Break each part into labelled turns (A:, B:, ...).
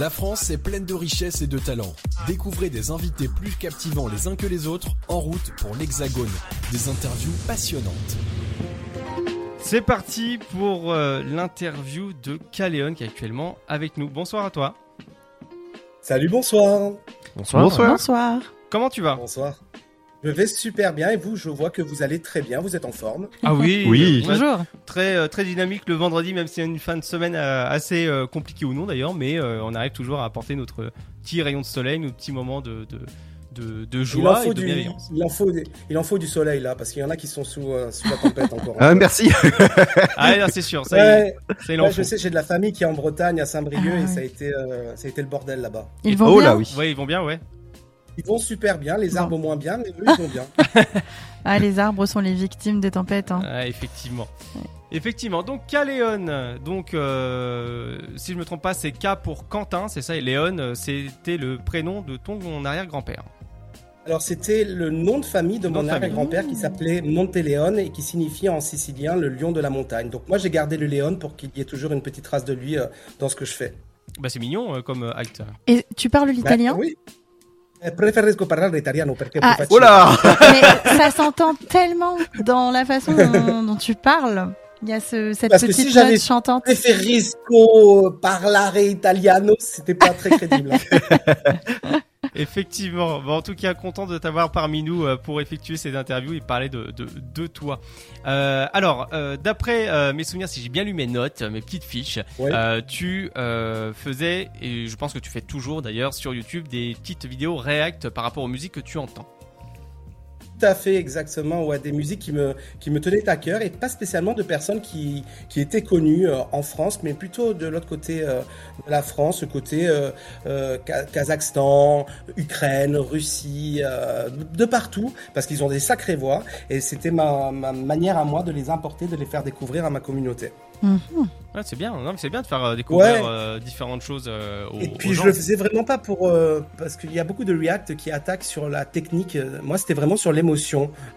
A: La France est pleine de richesses et de talents. Découvrez des invités plus captivants les uns que les autres en route pour l'Hexagone. Des interviews passionnantes.
B: C'est parti pour euh, l'interview de Caléon qui est actuellement avec nous. Bonsoir à toi.
C: Salut, bonsoir.
B: Bonsoir.
D: Bonsoir.
B: Comment tu vas?
C: Bonsoir. Je vais super bien et vous, je vois que vous allez très bien, vous êtes en forme.
B: Ah oui,
E: Oui.
B: ouais,
D: Bonjour.
B: très euh, très dynamique le vendredi, même si c'est une fin de semaine euh, assez euh, compliquée ou non d'ailleurs, mais on arrive toujours à apporter notre petit rayon de soleil, notre petit moment de de, de, de
C: Il en,
B: joie
C: faut
B: et de
C: du,
B: bienveillance.
C: il, en faut, des- il en faut du soleil là, parce qu'il y en a qui sont sous, euh, sous la tempête encore.
E: Ah, merci.
B: Ah c'est sûr, ça, y est,
C: Ouais,
B: ça
C: ouais, je sais, j'ai de la famille qui est en Bretagne, à Saint-Brieuc,
D: Ah,
C: et
D: ouais.
C: ça a, été, euh, ça a été le bordel là-bas.
D: Ils vont
E: oh
D: bien
E: là, oui.
B: Ouais, ils vont bien, ouais.
C: Ils vont super bien, les
D: Bon.
C: arbres moins bien, mais eux, ils vont bien.
D: Ah, les arbres sont les victimes des tempêtes. hein.
B: Ah, effectivement. Effectivement. Donc Caléon, donc euh, si je me trompe pas, c'est K pour Quentin, c'est ça. Et Léon, euh, c'était le prénom de ton arrière-grand-père.
C: Alors, c'était le nom de famille de mon arrière-grand-père qui s'appelait Monteleone et qui signifie en sicilien le lion de la montagne. Donc, moi, j'ai gardé le Léon pour qu'il y ait toujours une petite trace de lui euh, dans ce que je fais.
B: Bah c'est mignon euh, comme euh, alt.
D: Et tu parles l'italien?
C: Bah, Oui. Preferisco parlare italiano perché è
D: Ah,
C: più facile.
E: Oh là
D: Mais ça s'entend tellement dans la façon dont, dont tu parles. Il y a ce, cette
C: Parce que
D: petite
C: si j'avais-
D: note chantante.
C: Preferisco parlare italiano, c'était pas très crédible.
B: Effectivement. Bon, en tout cas, content de t'avoir parmi nous euh, pour effectuer ces interviews et parler de, de, de toi. Euh, alors, euh, d'après euh, mes souvenirs, si j'ai bien lu mes notes, mes petites fiches,
C: Ouais.
B: euh, tu euh, faisais, et je pense que tu fais toujours d'ailleurs sur YouTube, des petites vidéos react par rapport aux musiques que tu entends.
C: Tout à fait, exactement. Ouais, des musiques qui me, qui me tenaient à cœur et pas spécialement de personnes qui, qui étaient connues euh, en France, mais plutôt de l'autre côté euh, de la France, côté euh, euh, Ka- Kazakhstan, Ukraine, Russie, euh, de partout, parce qu'ils ont des sacrées voix et c'était ma, ma manière à moi de les importer, de les faire découvrir à ma communauté.
D: Mhm.
B: Ouais, c'est bien, non, c'est bien de faire découvrir
C: Ouais.
B: euh, différentes choses euh, aux,
C: Et
B: aux
C: puis je le faisais vraiment pas pour euh, parce qu'il y a beaucoup de React qui attaquent sur la technique. Moi, c'était vraiment sur l'émotion.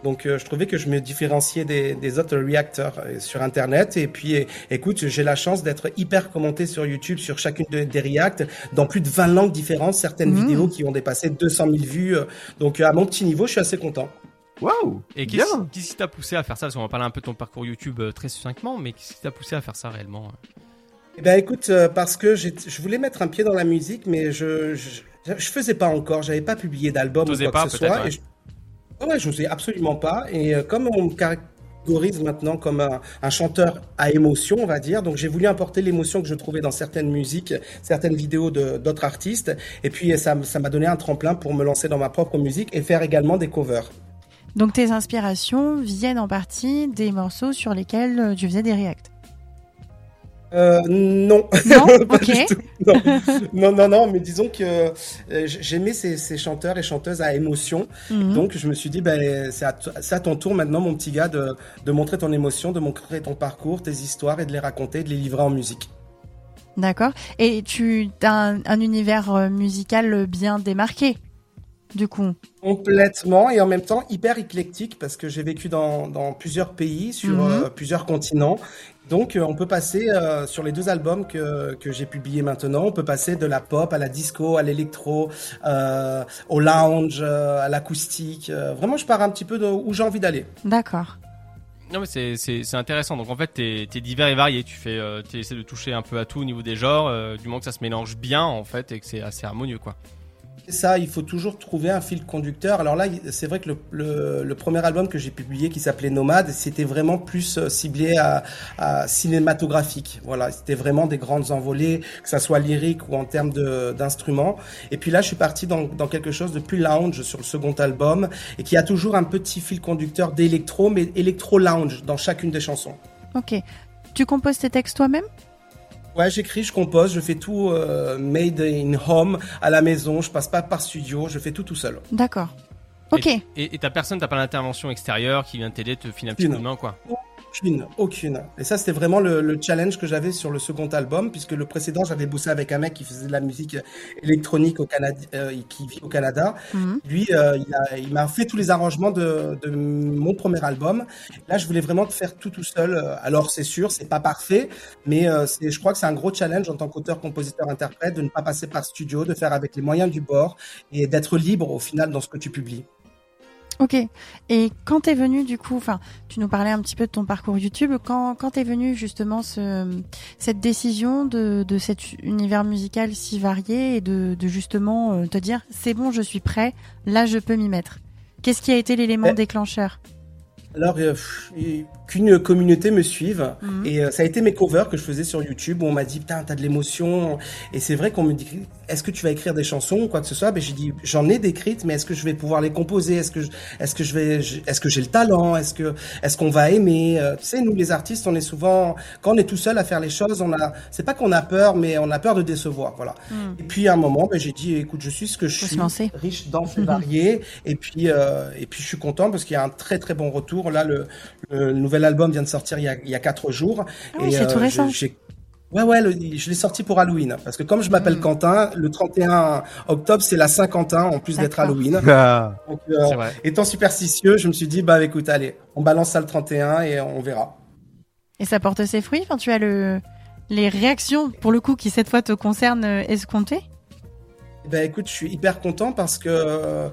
C: Donc, euh, je trouvais que je me différenciais des, des autres Reactors euh, sur Internet. Et puis, eh, écoute, j'ai la chance d'être hyper commenté sur YouTube sur chacune de- des React dans plus de 20 langues différentes. Certaines
D: Mhm.
C: vidéos qui ont dépassé 200 000 vues. euh, Donc, euh, à mon petit niveau, je suis assez content.
E: Waouh
B: Et qu'est-ce qui t'a poussé à faire ça? Parce qu'on va parler un peu de ton parcours YouTube euh, très succinctement, mais qu'est-ce qui t'a poussé à faire ça réellement?
C: Eh ben écoute, euh, parce que j'ai- je voulais mettre un pied dans la musique, mais je je, je faisais pas encore, j'avais pas publié d'album ou quoi
B: pas,
C: que ce
B: peut-être,
C: soit.
B: ouais.
C: Et je... Ouais, je n'osais absolument pas. Et euh, comme on me catégorise maintenant comme un, chanteur à émotion, on va dire, donc j'ai voulu importer l'émotion que je trouvais dans certaines musiques, certaines vidéos d'autres artistes. Et puis ça m'a donné un tremplin pour me lancer dans ma propre musique et faire également des covers.
D: Donc tes inspirations viennent en partie des morceaux sur lesquels euh, tu faisais des reacts.
C: Euh, non.
D: Non
C: Pas
D: Ok.
C: du tout. Non. non, non, non, mais disons que euh, j'aimais ces, ces chanteurs et chanteuses à émotion.
D: Mhm.
C: Donc je me suis dit, ben, c'est à, ton tour maintenant, mon petit gars, de, de montrer ton émotion, de montrer ton parcours, tes histoires et de les raconter, de les livrer en musique.
D: D'accord. Et tu as un, un univers euh, musical bien démarqué, du coup.
C: Complètement et en même temps hyper éclectique parce que j'ai vécu dans, dans plusieurs pays, sur
D: Mhm.
C: euh, plusieurs continents. Donc euh, on peut passer euh, sur les deux albums que, que j'ai publiés maintenant, on peut passer de la pop à la disco, à l'électro, euh, au lounge, euh, à l'acoustique. Euh, vraiment je pars un petit peu de où j'ai envie d'aller.
D: D'accord.
B: Non mais c'est- c'est c'est intéressant. Donc en fait, t'es es divers et varié. Tu fais, euh, essaies de toucher un peu à tout au niveau des genres, euh, du moment que ça se mélange bien en fait et que c'est assez harmonieux quoi.
C: Ça, il faut toujours trouver un fil conducteur. Alors là, c'est vrai que le, le, le premier album que j'ai publié, qui s'appelait Nomade, c'était vraiment plus euh, ciblé à, à cinématographique. Voilà, c'était vraiment des grandes envolées, que ça soit lyrique ou en termes d'instruments. Et puis là, je suis parti dans, dans quelque chose de plus lounge sur le second album, et qui a toujours un petit fil conducteur d'électro, mais électro lounge dans chacune des chansons.
D: Ok. Tu composes tes textes toi-même?
C: Ouais, j'écris, je compose, je fais tout euh, made in home à la maison. Je passe pas par studio, je fais tout tout seul.
D: D'accord. Ok.
B: Et, et ta personne, t'as pas l'intervention extérieure qui vient t'aider, te filer un petit
C: Non.
B: coup de main quoi?
C: Aucune, aucune. Et ça, c'était vraiment le, le challenge que j'avais sur le second album, puisque le précédent, j'avais bossé avec un mec qui faisait de la musique électronique au Canada, euh, qui vit au Canada.
D: Mhm.
C: Lui, euh, il m'a fait tous les arrangements de, de mon premier album. Là, je voulais vraiment faire tout tout seul. Alors, c'est sûr, c'est pas parfait, mais euh, je crois que c'est un gros challenge en tant qu'auteur, compositeur, interprète, de ne pas passer par studio, de faire avec les moyens du bord et d'être libre au final dans ce que tu publies.
D: Ok. Et quand t'es venu du coup, enfin, tu nous parlais un petit peu de ton parcours YouTube. Quand quand t'es venu justement ce cette décision de de cet univers musical si varié et de de justement euh, te dire c'est bon, je suis prêt, là je peux m'y mettre. Qu'est-ce qui a été l'élément
C: Eh.
D: déclencheur?
C: Alors, euh, qu'une communauté me suive.
D: Mhm.
C: Et euh, ça a été mes covers que je faisais sur YouTube où on m'a dit, putain, t'as de l'émotion. Et c'est vrai qu'on me dit, est-ce que tu vas écrire des chansons ou quoi que ce soit? Ben, j'ai dit, j'en ai d'écrites, mais est-ce que je vais pouvoir les composer? Est-ce que, je- est-ce que je vais, est-ce que j'ai le talent? Est-ce que, est-ce qu'on va aimer? Euh, tu sais, nous, les artistes, on est souvent, quand on est tout seul à faire les choses, on a, c'est pas qu'on a peur, mais on a peur de décevoir, voilà.
D: Mhm.
C: Et puis à un moment, ben, j'ai dit, écoute, je suis ce que je
D: Faut
C: suis, riche, dense et varié. Et puis, euh, et puis, je suis content parce qu'il y a un très très bon retour. Là, le, le nouvel album vient de sortir il y a, il y a quatre jours.
D: Ah oui, c'est tout
C: je-
D: récent.
C: Ouais, ouais, le- je l'ai sorti pour Halloween. Parce que comme je m'appelle
D: Mm.
C: Quentin, le 31 octobre, c'est la Saint-Quentin, en plus d'être. Halloween.
E: Ah,
C: Donc, euh,
B: vrai.
C: étant superstitieux, je me suis dit, bah écoute, allez, on balance ça le 31 et on verra.
D: Et ça porte ses fruits? Enfin, tu as le les réactions pour le coup qui cette fois te concernent euh, escomptées?
C: Ben écoute, je suis hyper content parce que euh,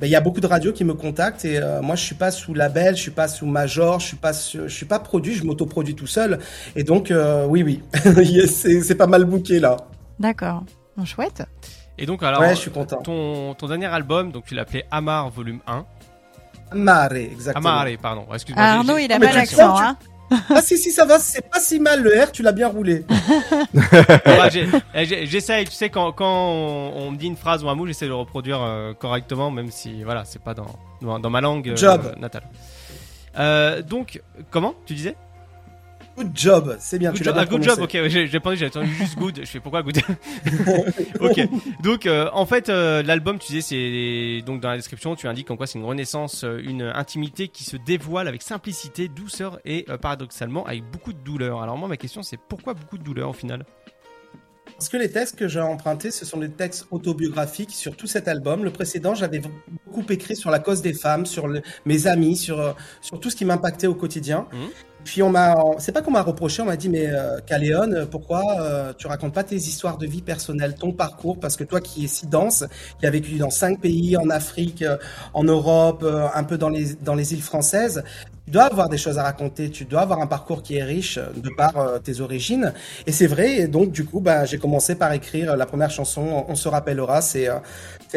C: ben, il y a beaucoup de radios qui me contactent et euh, moi je suis pas sous label, je suis pas sous major, je suis pas su- je suis pas produit, je m'autoproduis tout seul et donc euh, oui oui, c'est c'est pas mal booké là.
D: D'accord. Bon, chouette.
B: Et donc, alors,
C: ouais, je suis content.
B: ton, ton dernier album, donc tu l'appelais Amar Volume 1.
C: Amare, exactement.
B: Amare, pardon. Excuse-moi.
D: Ah, Arnaud, il a pas
C: tu
D: l'accent,
C: tu-
D: hein.
C: Ah si si ça va, c'est pas si mal le R, tu l'as bien roulé.
B: J'ai- eh, J'essaye, tu sais, quand, quand on, on me dit une phrase ou un mot, j'essaie de le reproduire euh, correctement, même si, voilà, c'est pas dans, dans, dans ma langue euh,
C: Job.
B: natale. Euh, donc, comment tu disais?
C: Good job, c'est bien,
B: Good
C: tu
B: job, ah, good job, ok, j'ai j'ai entendu juste good, je fais pourquoi good? Ok, donc euh, en fait euh, l'album tu disais c'est donc dans la description tu indiques en quoi c'est une renaissance, euh, une intimité qui se dévoile avec simplicité, douceur et paradoxalement avec beaucoup de douleur. Alors moi ma question c'est pourquoi beaucoup de douleur au final?
C: Parce que les textes que j'ai empruntés, ce sont des textes autobiographiques sur tout cet album. Le précédent, j'avais beaucoup écrit sur la cause des femmes, sur le- mes amis, sur, sur tout ce qui m'impactait au quotidien.
B: Mhm.
C: Puis on m'a, c'est pas qu'on m'a reproché, on m'a dit mais euh, Caléon, pourquoi euh, tu racontes pas tes histoires de vie personnelle, ton parcours, parce que toi qui es si dense, qui a vécu dans cinq pays, en Afrique, euh, en Europe, euh, un peu dans les dans les îles françaises, tu dois avoir des choses à raconter, tu dois avoir un parcours qui est riche euh, de par tes origines. Et c'est vrai, et donc du coup, bah, j'ai commencé par écrire la première chanson, On se rappellera. C'est-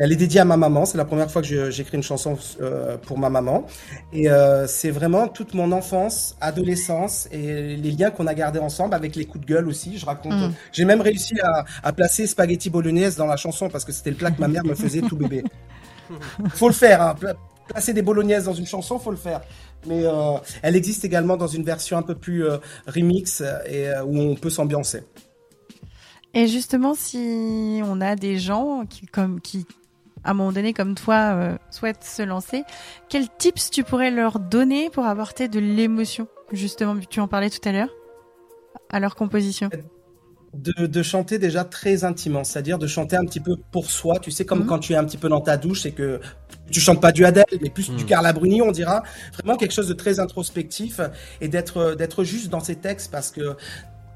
C: elle est dédiée à ma maman. C'est la première fois que j'écris une chanson euh, pour ma maman. Et euh, c'est vraiment toute mon enfance, adolescence et les liens qu'on a gardés ensemble avec les coups de gueule aussi. Je raconte.
D: Mm.
C: J'ai même réussi à, à placer spaghetti bolognaise dans la chanson parce que c'était le plat que ma mère me faisait tout bébé. Faut le faire. Hein. Pla- Placer des bolognaises dans une chanson, faut le faire. Mais euh, elle existe également dans une version un peu plus euh, remix et euh, où on peut s'ambiancer.
D: Et justement, si on a des gens qui, comme, qui, à un moment donné, comme toi, euh, souhaitent se lancer, quels tips tu pourrais leur donner pour apporter de l'émotion Justement, tu en parlais tout à l'heure, à leur composition?
C: de, de chanter déjà très intimement, c'est-à-dire de chanter un petit peu pour soi. Tu sais, comme
D: Mhm.
C: quand tu es un petit peu dans ta douche et que tu chantes pas du Adèle, mais plus du
B: Mhm.
C: Carla Bruni, on dira. Vraiment quelque chose de très introspectif et d'être d'être juste dans ces textes parce que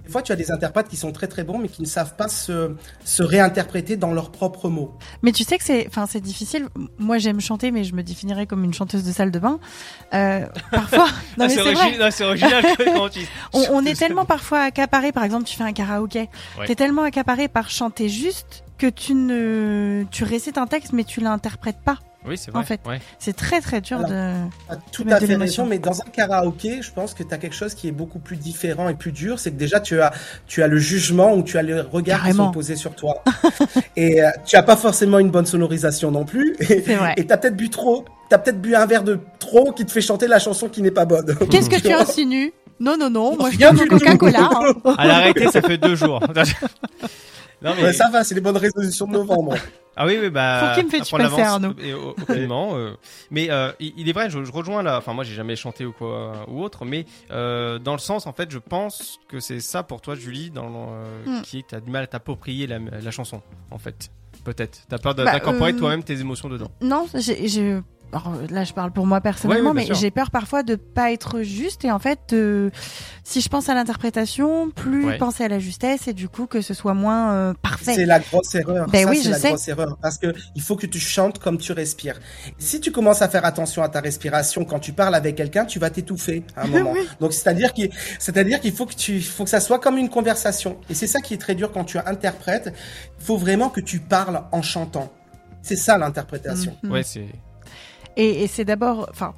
C: des fois, tu as des interprètes qui sont très très bons, mais qui ne savent pas se, se réinterpréter dans leurs propres mots.
D: Mais tu sais que c'est, enfin, c'est difficile. Moi, j'aime chanter, mais je me définirais comme une chanteuse de salle de bain. Euh, parfois, non
B: Ah,
D: mais
B: c'est
D: vrai.
B: c'est original quand tu
D: On, on est tellement parfois accaparé, par exemple, tu fais un karaoké,
B: Ouais.
D: t'es tellement accaparé par chanter juste que tu ne, tu récites un texte mais tu l'interprètes pas.
B: Oui, c'est vrai.
D: En fait.
B: ouais.
D: C'est très très dur
C: Alors,
D: de.
C: As tout à fait raison, mais dans un karaoké, je pense que tu as quelque chose qui est beaucoup plus différent et plus dur. C'est que déjà, tu as, tu as le jugement ou tu as le regard qui sont posés sur toi. et euh, tu as pas forcément une bonne sonorisation non plus. Et
D: C'est vrai.
C: tu as peut-être bu trop, tu as peut-être bu un verre de trop qui te fait chanter la chanson qui n'est pas bonne.
D: Qu'est-ce que tu insinues Non non non, moi je
C: Rien
D: bois mon. Coca-Cola. hein.
B: À l'arrêter, ça fait deux jours. Non,
C: Ouais, ça va, c'est les bonnes résolutions de novembre.
B: Ah oui, oui, bah.
D: Faut qu'il me fait
B: prendre
D: passer,
B: l'avance,
D: Arnaud.
B: et au- aucunement, euh, mais euh, il il est vrai, je, je rejoins là. Enfin, moi, j'ai jamais chanté ou quoi ou autre, mais euh, dans le sens, en fait, je pense que c'est ça pour toi, Julie, dans euh,
D: Hmm.
B: qui est t'as du mal à t'approprier la, la chanson, en fait. Peut-être. T'as peur
D: Bah,
B: d'incorporer
D: euh,
B: toi-même tes émotions dedans.
D: Non, j'ai- alors, là je parle pour moi personnellement,
B: Ouais, oui, bien
D: mais j'ai peur parfois de pas être juste et en fait, si je pense à l'interprétation, plus
B: Ouais.
D: penser à la justesse et du coup que ce soit moins euh, parfait.
C: C'est la grosse erreur.
D: Ben
C: Ça,
D: oui,
C: c'est
D: je
C: la
D: sais.
C: grosse erreur. Parce que il faut que tu chantes comme tu respires. Si tu commences à faire attention à ta respiration quand tu parles avec quelqu'un, tu vas t'étouffer à un moment.
D: Oui.
C: Donc, c'est-à-dire qu'il, c'est-à-dire qu'il faut que tu, faut que ça soit comme une conversation. Et c'est ça qui est très dur quand tu interprètes. Il faut vraiment que tu parles en chantant. C'est ça l'interprétation.
D: Mhm.
B: Ouais, c'est
D: Et, et c'est d'abord, enfin,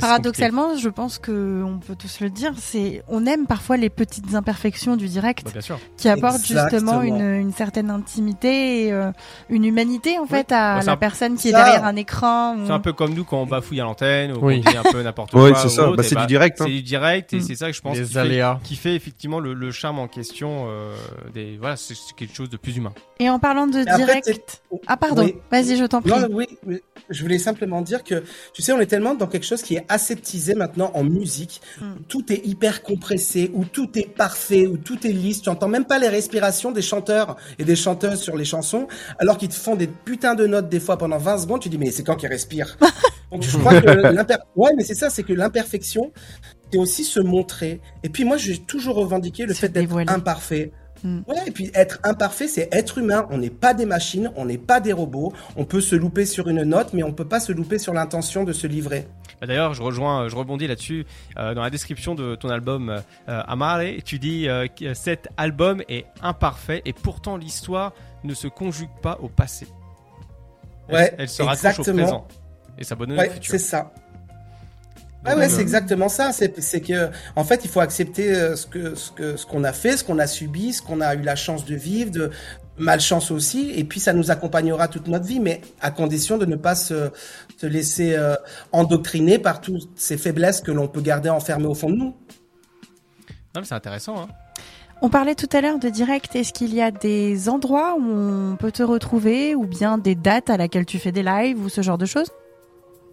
D: paradoxalement, je pense que on peut tous le dire, c'est on aime parfois les petites imperfections du direct.
B: Bah, bien sûr.
D: qui apportent justement une, une certaine intimité et euh, une humanité en fait à
B: Bah,
D: la
B: un-
D: personne qui est derrière un écran. ou-
B: C'est un peu comme nous quand on bafouille à l'antenne ou
E: Oui.
B: qu'on dit un peu n'importe
E: Oui,
B: quoi.
E: c'est ça. Bah,
B: et
E: c'est du direct, hein.
B: C'est du direct et
D: Mm.
B: c'est ça que je pense qui fait, qui fait effectivement le, le charme en question. euh, des voilà, c'est quelque chose de plus humain.
D: Et en parlant de direct,
C: c'est-
D: ah pardon, vas-y, je t'en prie.
C: Non, oui. je voulais simplement dire que, tu sais, on est tellement dans quelque chose qui est aseptisé maintenant en musique.
D: Mm.
C: où Tout est hyper compressé, où tout est parfait, où tout est lisse. Tu entends même pas les respirations des chanteurs et des chanteuses sur les chansons, alors qu'ils te font des putains de notes des fois pendant 20 secondes. Tu dis, mais c'est quand qu'ils respirent? Donc, je crois que l'imper, ouais, mais c'est ça, c'est que l'imperfection, c'est aussi se montrer. Et puis, moi, j'ai toujours revendiqué le
D: Se
C: fait d'être imparfait.
D: Mm.
C: Ouais, et puis être imparfait, c'est être humain. On n'est pas des machines, on n'est pas des robots. On peut se louper sur une note, mais on peut pas se louper sur l'intention de se livrer.
B: Bah, D'ailleurs, je rejoins, je rebondis là-dessus. Euh, dans la description de ton album euh, Amare, tu dis euh, que cet album est imparfait et pourtant l'histoire ne se conjugue pas au passé. Elle,
C: Ouais,
B: elle se raccroche au présent et s'abonne au
C: Ouais,
B: futur.
C: c'est ça. Ah ouais,
B: euh,
C: c'est exactement ça. C'est, que, en fait, il faut accepter euh, ce que, ce que, ce qu'on a fait, ce qu'on a subi, ce qu'on a eu la chance de vivre, de malchance aussi, et puis ça nous accompagnera toute notre vie, mais à condition de ne pas se, se laisser euh, endoctriner par toutes ces faiblesses que l'on peut garder enfermées au fond de nous.
B: non, mais c'est intéressant. Hein.
D: On parlait tout à l'heure de direct. Est-ce qu'il y a des endroits où on peut te retrouver ou bien des dates à laquelle tu fais des lives ou ce genre de choses?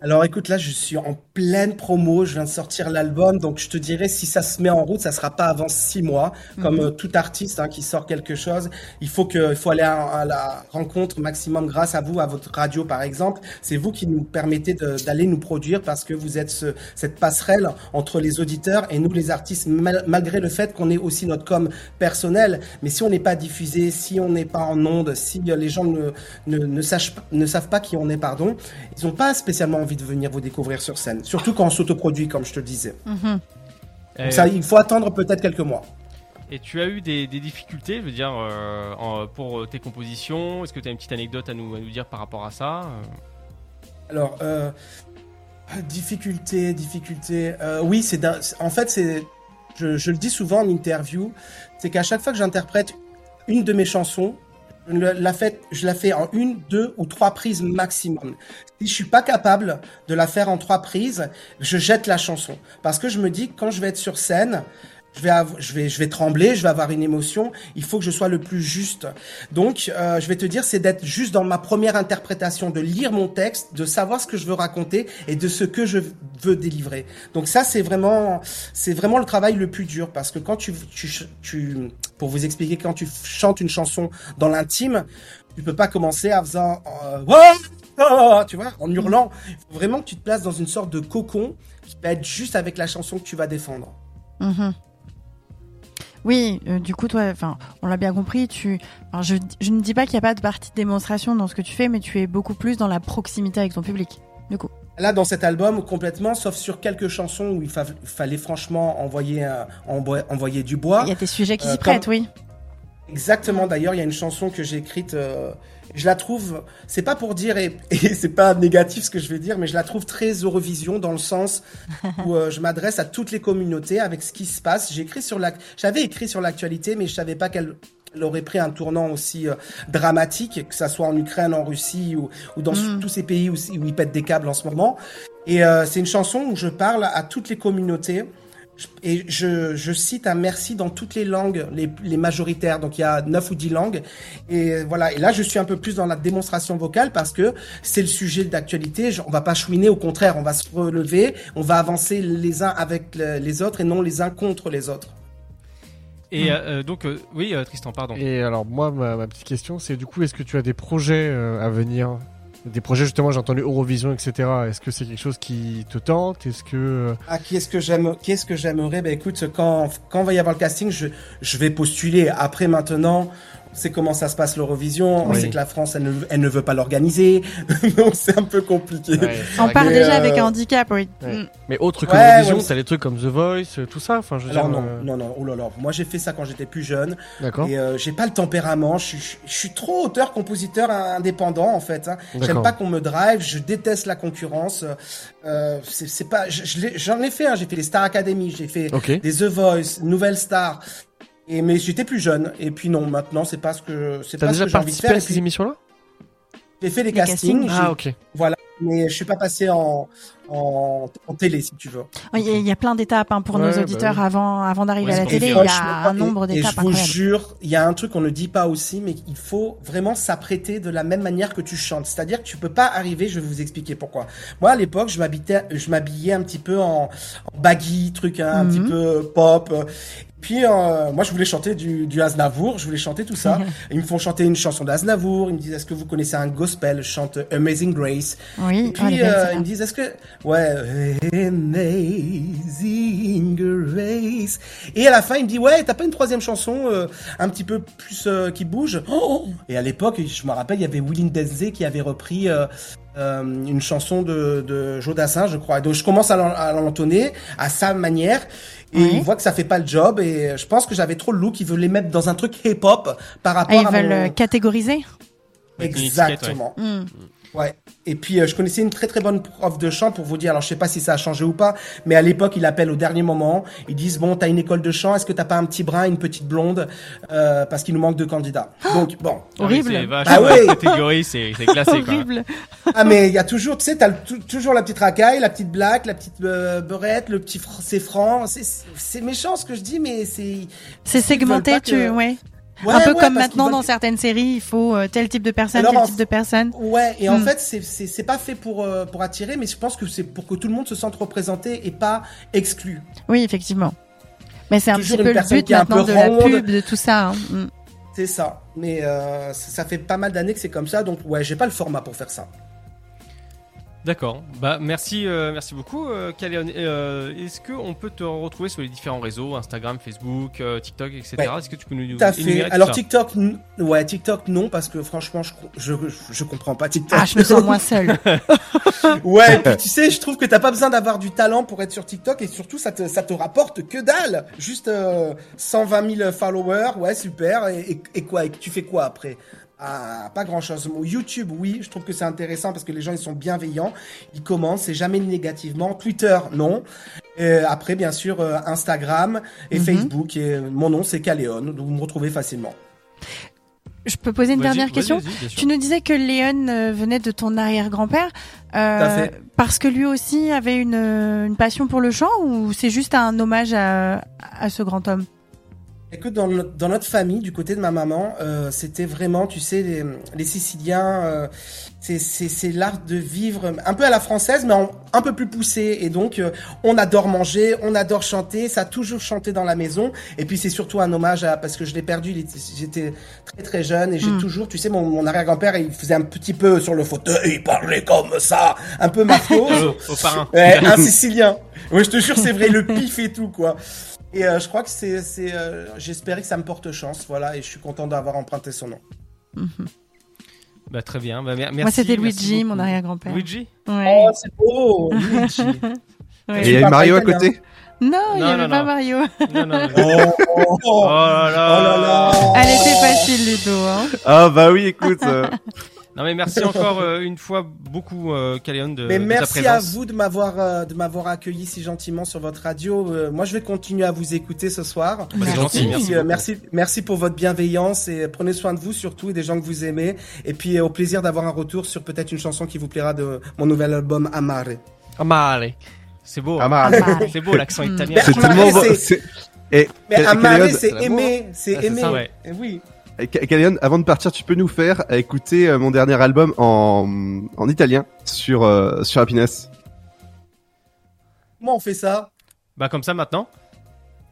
C: Alors écoute, là je suis en pleine promo, je viens de sortir l'album, donc je te dirais si ça se met en route, ça sera pas avant six mois, comme
D: Mhm.
C: euh, tout artiste hein, qui sort quelque chose. Il faut que, il faut aller à, à la rencontre maximum grâce à vous, à votre radio par exemple. C'est vous qui nous permettez d'aller nous produire parce que vous êtes ce- cette passerelle entre les auditeurs et nous les artistes, mal- malgré le fait qu'on ait aussi notre com personnel. Mais si on n'est pas diffusé, si on n'est pas en onde, si euh, les gens ne, ne, ne, sachent, pas- ne savent pas qui on est, pardon, ils n'ont pas spécialement envie de venir vous découvrir sur scène. Surtout quand on s'autoproduit, comme je te le disais.
D: Mhm.
C: Donc ça, il faut attendre peut-être quelques mois.
B: et tu as eu des, des difficultés, je veux dire, euh, en- pour euh, tes compositions? Est-ce que tu as une petite anecdote à nous, à nous dire par rapport à ça?
C: Alors, euh, difficulté, difficulté. Euh, oui, c'est en fait c'est, je, je le dis souvent en interview, c'est qu'à chaque fois que j'interprète une de mes chansons, la fais, je la fais en une, deux ou trois prises maximum. Si je suis pas capable de la faire en trois prises, je jette la chanson parce que je me dis que quand je vais être sur scène. Je vais, je vais, je vais trembler, je vais avoir une émotion. Il faut que je sois le plus juste. Donc, euh, je vais te dire, c'est d'être juste dans ma première interprétation, de lire mon texte, de savoir ce que je veux raconter et de ce que je veux délivrer. Donc ça, c'est vraiment, c'est vraiment le travail le plus dur parce que quand tu, tu, tu, pour vous expliquer, quand tu chantes une chanson dans l'intime, tu peux pas commencer en faisant, euh, Oh tu vois, en hurlant. Il faut vraiment que tu te places dans une sorte de cocon qui va être juste avec la chanson que tu vas défendre.
D: Mhm. Oui, euh, du coup, toi, on l'a bien compris. Tu, je, je ne dis pas qu'il n'y a pas de partie de démonstration dans ce que tu fais, mais tu es beaucoup plus dans la proximité avec ton public. Du coup,
C: Là, dans cet album, complètement, sauf sur quelques chansons où il fa- fallait franchement envoyer, un- envoyer du bois.
D: il y a tes sujets qui
C: Euh,
D: s'y prêtent, oui.
C: Exactement. D'ailleurs, il y a une chanson que j'ai écrite. euh, je la trouve. C'est pas pour dire et, et c'est pas négatif ce que je vais dire, mais je la trouve très Eurovision dans le sens où euh, je m'adresse à toutes les communautés avec ce qui se passe. Sur la. J'avais écrit sur l'actualité, mais je savais pas qu'elle elle aurait pris un tournant aussi euh, dramatique, que ça soit en Ukraine, en Russie ou, ou dans
D: Mm.
C: tous ces pays où, où ils pètent des câbles en ce moment. Et euh, c'est une chanson où je parle à toutes les communautés et je, je cite un merci dans toutes les langues, les, les majoritaires. Donc il y a neuf ou dix langues. Et voilà. Et là, je suis un peu plus dans la démonstration vocale parce que c'est le sujet d'actualité. On va pas chouiner, au contraire, on va se relever, on va avancer les uns avec les autres et non les uns contre les autres.
B: Et euh, donc, euh, oui, euh, Tristan, pardon.
E: Et alors, moi, ma, ma petite question, c'est du coup, est-ce que tu as des projets euh, à venir? Des projets, justement, j'ai entendu Eurovision, etc. Est-ce que c'est quelque chose qui te tente? Est-ce que. euh,
C: Ah, qu'est-ce que j'aime, qu'est-ce que j'aimerais? Ben écoute, quand quand va y avoir le casting, je je vais postuler. Après maintenant, on sait comment ça se passe l'Eurovision. On
E: Oui.
C: sait que la France, elle ne, elle ne veut pas l'organiser, donc c'est un peu compliqué.
E: ouais, c'est
D: On part déjà
C: euh,
D: avec un handicap, oui.
E: Ouais.
D: Mm.
E: Mais autre que
C: Ouais,
E: l'Eurovision,
C: ouais,
E: t'as des trucs comme The Voice, tout ça. Enfin, je veux
C: Alors
E: dire.
C: non,
E: euh,
C: non, non, oh là là. Moi, j'ai fait ça quand j'étais plus jeune.
E: D'accord.
C: Et euh, j'ai pas le tempérament. Je, suis- je suis trop auteur, compositeur indépendant en fait. Hein. J'aime pas qu'on me drive. Je déteste la concurrence. Euh, c'est c'est pas. je- je l'ai- J'en ai, fait. Hein. J'ai fait les Star Academy. J'ai fait des The Voice, Nouvelle Star. Et mais j'étais plus jeune. Et puis non, maintenant c'est pas ce que c'est pas ce
E: déjà
C: que j'ai envie de
E: participé
C: faire.
E: à ces
C: puis,
E: émissions-là?
C: J'ai fait les
D: Les
C: castings.
E: Ah, ok.
C: Mais je suis pas passé en, en en télé si tu veux.
D: Il y, a- il y a plein d'étapes hein, pour
E: Ouais,
D: nos
E: bah
D: auditeurs
E: oui.
D: avant, avant d'arriver
B: Ouais,
D: à la télé. Il y a un nombre
C: et- et
D: d'étapes
C: je vous jure, il y a un truc qu'on ne dit pas aussi, mais il faut vraiment s'apprêter de la même manière que tu chantes. C'est-à-dire que tu peux pas arriver, je vais vous expliquer pourquoi. Moi, à l'époque, je m'habitais, je m'habillais un petit peu en, en baggy, truc, hein, un
D: Mhm.
C: petit peu pop. Puis euh, moi, je voulais chanter du, du Aznavour, je voulais chanter tout ça. Ils me font chanter une chanson d'Aznavour. Ils me disent, est-ce que vous connaissez un gospel Je chante Amazing Grace?
D: Oui,
C: Et
D: oh, les
C: puis euh, ils me disent est-ce que ouais Amazing Grace? Et à la fin il me dit ouais t'as pas une troisième chanson euh, un petit peu plus euh, qui bouge? Oh et à l'époque je me rappelle il y avait Willing Denzé qui avait repris euh, une chanson de, de Jodassin je crois. Et donc je commence à l'en- à l'entonner à sa manière. Et
D: Oui.
C: il voit que ça fait pas le job. Et je pense que j'avais trop le look. Ils veulent les mettre dans un truc hip-hop par
D: Ah,
C: rapport
D: ils
C: à
D: veulent
C: mon...
D: euh, catégoriser?
C: Exactement.
D: Mm.
C: Ouais. Et puis euh, je connaissais une très très bonne prof de chant pour vous dire. Alors je sais pas si ça a changé ou pas, mais à l'époque il appelle au dernier moment. Ils disent bon t'as une école de chant, est-ce que t'as pas un petit brun, une petite blonde, euh, parce qu'il nous manque de candidats. Donc bon.
B: Ah oui,
D: Horrible.
B: vache,
C: Ah
B: ouais, catégorie, c'est c'est classé quoi.
D: Horrible.
C: Ah mais il y a toujours, tu sais, t'as toujours la petite racaille, la petite blague, la petite euh, beurette, le petit fr- c'est franc. C'est c'est méchant ce que je dis, mais c'est.
D: C'est
C: Ils
D: segmenté,
C: pas que-
D: tu, ouais.
C: Ouais,
D: un peu
C: ouais,
D: comme maintenant dans certaines séries, il faut euh, tel type de personne,
C: Alors,
D: tel
C: en-
D: type de personne.
C: Ouais, et en
D: Hmm.
C: fait, c'est- pas fait pour euh, pour attirer, mais je pense que c'est pour que tout le monde se sente représenté et pas exclu.
D: Oui, effectivement. Mais c'est un petit peu le but maintenant de la pub, de tout ça. hein. Mm.
C: C'est ça. Mais euh, ça ça fait pas mal d'années que c'est comme ça, donc ouais, j'ai pas le format pour faire ça.
B: D'accord. Bah merci, euh, merci beaucoup, euh, Caléon. Euh, Est-ce que on peut te retrouver sur les différents réseaux, Instagram, Facebook, euh, TikTok, etc.
C: Ouais.
B: Est-ce que tu peux nous énumérer
C: fait.
B: tout
C: Alors
B: ça?
C: TikTok, ouais, TikTok non parce que franchement, je je, je, comprends pas TikTok.
D: Ah, je me sens moins seule.
C: ouais, et puis tu sais, je trouve que t'as pas besoin d'avoir du talent pour être sur TikTok et surtout ça te ça te rapporte que dalle. Juste euh, 120 000 followers, ouais super. Et, et, et quoi Et tu fais quoi après? Ah, pas grand chose. YouTube, oui, je trouve que c'est intéressant parce que les gens ils sont bienveillants, ils commentent, c'est jamais négativement. Twitter, non. Et après, bien sûr, euh, Instagram et
D: Mhm.
C: Facebook. Et euh, mon nom c'est Caléon, donc vous me retrouvez facilement.
D: Je peux poser une dernière question. Tu nous disais que Léon euh, venait de ton arrière-grand-père euh,
C: à
D: parce que lui aussi avait une, euh, une passion pour le chant ou c'est juste un hommage à, à ce grand homme?
C: Écoute, dans, no- dans notre famille, du côté de ma maman, euh, c'était vraiment, tu sais, les, les Siciliens, euh, c'est- l'art de vivre un peu à la française, mais en- un peu plus poussé. Et donc, euh, on adore manger, on adore chanter, ça a toujours chanté dans la maison. Et puis, c'est surtout un hommage à, parce que je l'ai perdu, j'étais très très jeune et j'ai
D: Mm.
C: toujours, tu sais, mon, mon arrière-grand-père, il faisait un petit peu sur le fauteuil, il parlait comme ça, un peu mafio. Ouais, un Sicilien. Ouais, je te jure, c'est vrai, le pif et tout, quoi. Et euh, je crois que c'est, euh, j'espérais que ça me porte chance, voilà, et je suis content d'avoir emprunté son nom.
B: Bah très bien. Bah, mer- merci.
D: Moi, c'était
B: merci
D: Luigi,
B: beaucoup.
D: mon arrière-grand-père.
B: Luigi.
D: Ouais.
C: c'est beau, Luigi.
D: Ouais.
F: Et
C: Tu
F: il y a Mario à côté
D: Non, il n'y
B: Non,
D: avait
B: non,
D: pas
B: non.
D: Mario.
B: Non, non, non.
C: Oh, oh,
B: Oh
C: oh.
B: là là.
C: Oh là là.
D: Elle était facile, Ludo. Hein.
F: Ah bah oui, écoute. euh,
B: Non mais merci encore euh, une fois beaucoup, euh, Caléon, de,
C: Mais
B: de ta
C: merci à vous de m'avoir, euh, de m'avoir accueilli si gentiment sur votre radio. Euh, moi, je vais continuer à vous écouter ce soir.
B: Bah, c'est
D: Merci.
B: gentil, merci.
C: euh, merci, merci pour votre bienveillance et prenez soin de vous surtout et des gens que vous aimez. Et puis, euh, au plaisir d'avoir un retour sur peut-être une chanson qui vous plaira de mon nouvel album Amare.
E: Ah, allez.
B: C'est beau.
E: Amare.
D: Amare.
B: C'est beau l'accent
D: Mm.
B: italien.
F: C'est
C: Amare,
F: tellement beau. Et
C: Mais amare, c'est aimer, c'est
E: Ah,
C: aimer.
B: ça, ouais.
C: Eh Oui.
F: Ca- Caléon, avant de partir, tu peux nous faire écouter euh, mon dernier album en, en italien sur, euh, sur Happiness.
C: Comment on fait ça?
B: Bah comme ça maintenant.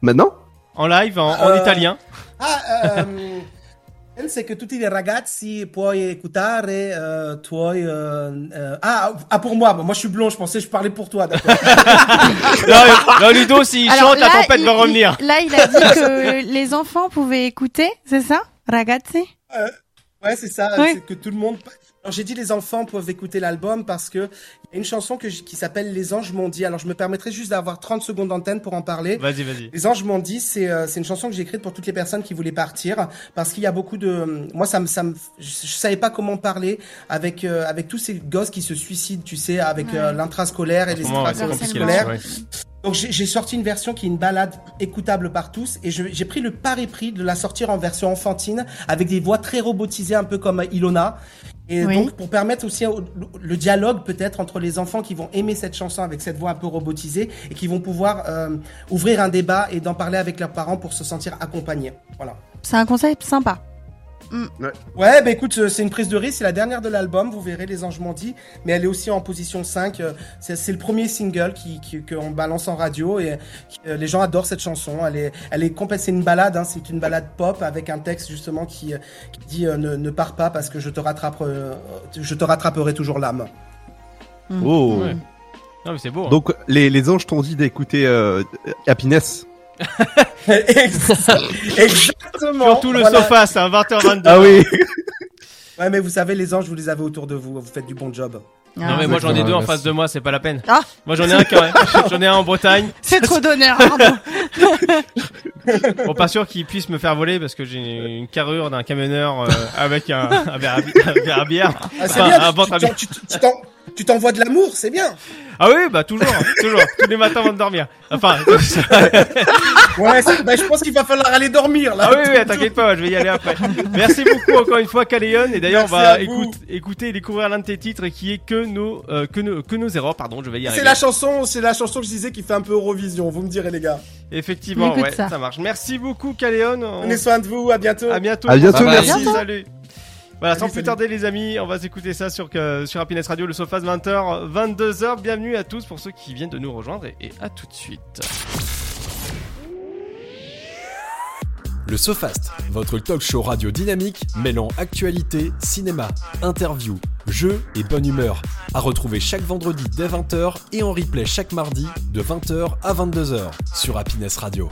F: Maintenant?
B: En live, en, en
C: Euh,
B: italien.
C: Ah, ehm, penso che tutti i ragazzi puoi écoutare euh, euh, euh, ah, ah, pour moi, moi je suis blond, je pensais que je parlais pour toi, d'accord.
B: non, non, Ludo, s'il chante, la tempête
D: il-
B: va revenir.
D: il- là, il a dit que les enfants pouvaient écouter, c'est ça? Ragazzi?
C: Ouais, c'est ça, c'est que tout le monde... Alors j'ai dit les enfants peuvent écouter l'album parce que il y a une chanson que qui s'appelle Les Anges m'ont dit. Alors je me permettrai juste d'avoir 30 secondes d'antenne pour en parler.
B: Vas-y, vas-y.
C: Les anges m'ont dit, c'est euh, c'est une chanson que j'ai écrite pour toutes les personnes qui voulaient partir, parce qu'il y a beaucoup de, moi ça me, ça me, je, je savais pas comment parler avec euh, avec tous ces gosses qui se suicident, tu sais, avec euh,
D: Ouais.
C: l'intrascolaire et les extrascolaires.
B: ouais.
C: Donc j'ai sorti une version qui est une balade écoutable par tous, et j'ai pris le pari pris de la sortir en version enfantine avec des voix très robotisées, un peu comme Ilona. Et
D: Oui.
C: donc pour permettre aussi au- le dialogue peut-être entre les enfants qui vont aimer cette chanson avec cette voix un peu robotisée et qui vont pouvoir euh, ouvrir un débat et d'en parler avec leurs parents pour se sentir accompagnés. Voilà.
D: C'est un concept sympa.
C: Ouais, bah écoute, euh, c'est une prise de risque, c'est la dernière de l'album, vous verrez les anges m'ont dit, mais elle est aussi en position 5, euh, c'est c'est le premier single qui qui- qu'on balance en radio et qui- euh, les gens adorent cette chanson, elle est elle est complète, c'est une balade hein, c'est une balade pop avec un texte justement qui, qui dit euh, ne, ne pars pas parce que je te rattrape euh, je te rattraperai toujours l'âme.
F: Oh
B: Ouais. Non, mais c'est beau. hein.
F: Donc les, les anges t'ont dit d'écouter euh, Happiness.
C: Exactement.
B: Surtout le
C: Voilà.
B: sofa, c'est un 20h22.
F: Ah oui
C: Ouais, mais vous savez les anges, vous les avez autour de vous, vous faites du bon job.
B: Non,
D: Ah,
B: mais moi j'en ai deux en face de moi, c'est pas la peine.
D: Ah.
B: Moi j'en ai un quand même. J'en ai un en Bretagne.
D: C'est trop d'honneur. pardon.
B: Bon, pas sûr qu'il puisse me faire voler parce que j'ai une carrure d'un camionneur euh, avec un, un verre à bière.
C: Ah, c'est
B: Enfin,
C: bien,
B: un ventre à
C: tu-
B: bière.
C: tu- tu- tu t'en- tu t'envoies de l'amour, c'est bien.
B: Ah oui, bah toujours, toujours. Tous les matins avant de dormir. Enfin,
C: Ouais, bah, je pense qu'il va falloir aller dormir là.
B: ah oui, oui, t'inquiète pas, je vais y aller après. Merci beaucoup encore une fois, Caléon. Et d'ailleurs, on va écoute- écouter et découvrir l'un de tes titres qui est que nos, euh, que nos, que nos erreurs, pardon, je vais y arriver.
C: C'est la chanson, c'est la chanson que je disais qui fait un peu Eurovision, vous me direz les gars.
B: Effectivement, ouais, ça.
D: ça.
B: marche. Merci beaucoup, Caléon. On-
C: Prenez soin de vous, à bientôt.
B: À bientôt.
F: À bientôt,
E: Bye bye.
F: merci.
D: bientôt.
B: Salut. Voilà, sans plus tarder les amis, on va s'écouter ça sur, que- sur Happiness Radio, le Sofast 20h, 22h. Bienvenue à tous pour ceux qui viennent de nous rejoindre et, et à tout de suite.
A: Le SoFast, votre talk show radio dynamique mêlant actualité, cinéma, interview, jeux et bonne humeur. À retrouver chaque vendredi dès 20h et en replay chaque mardi de 20h à 22h sur Happiness Radio.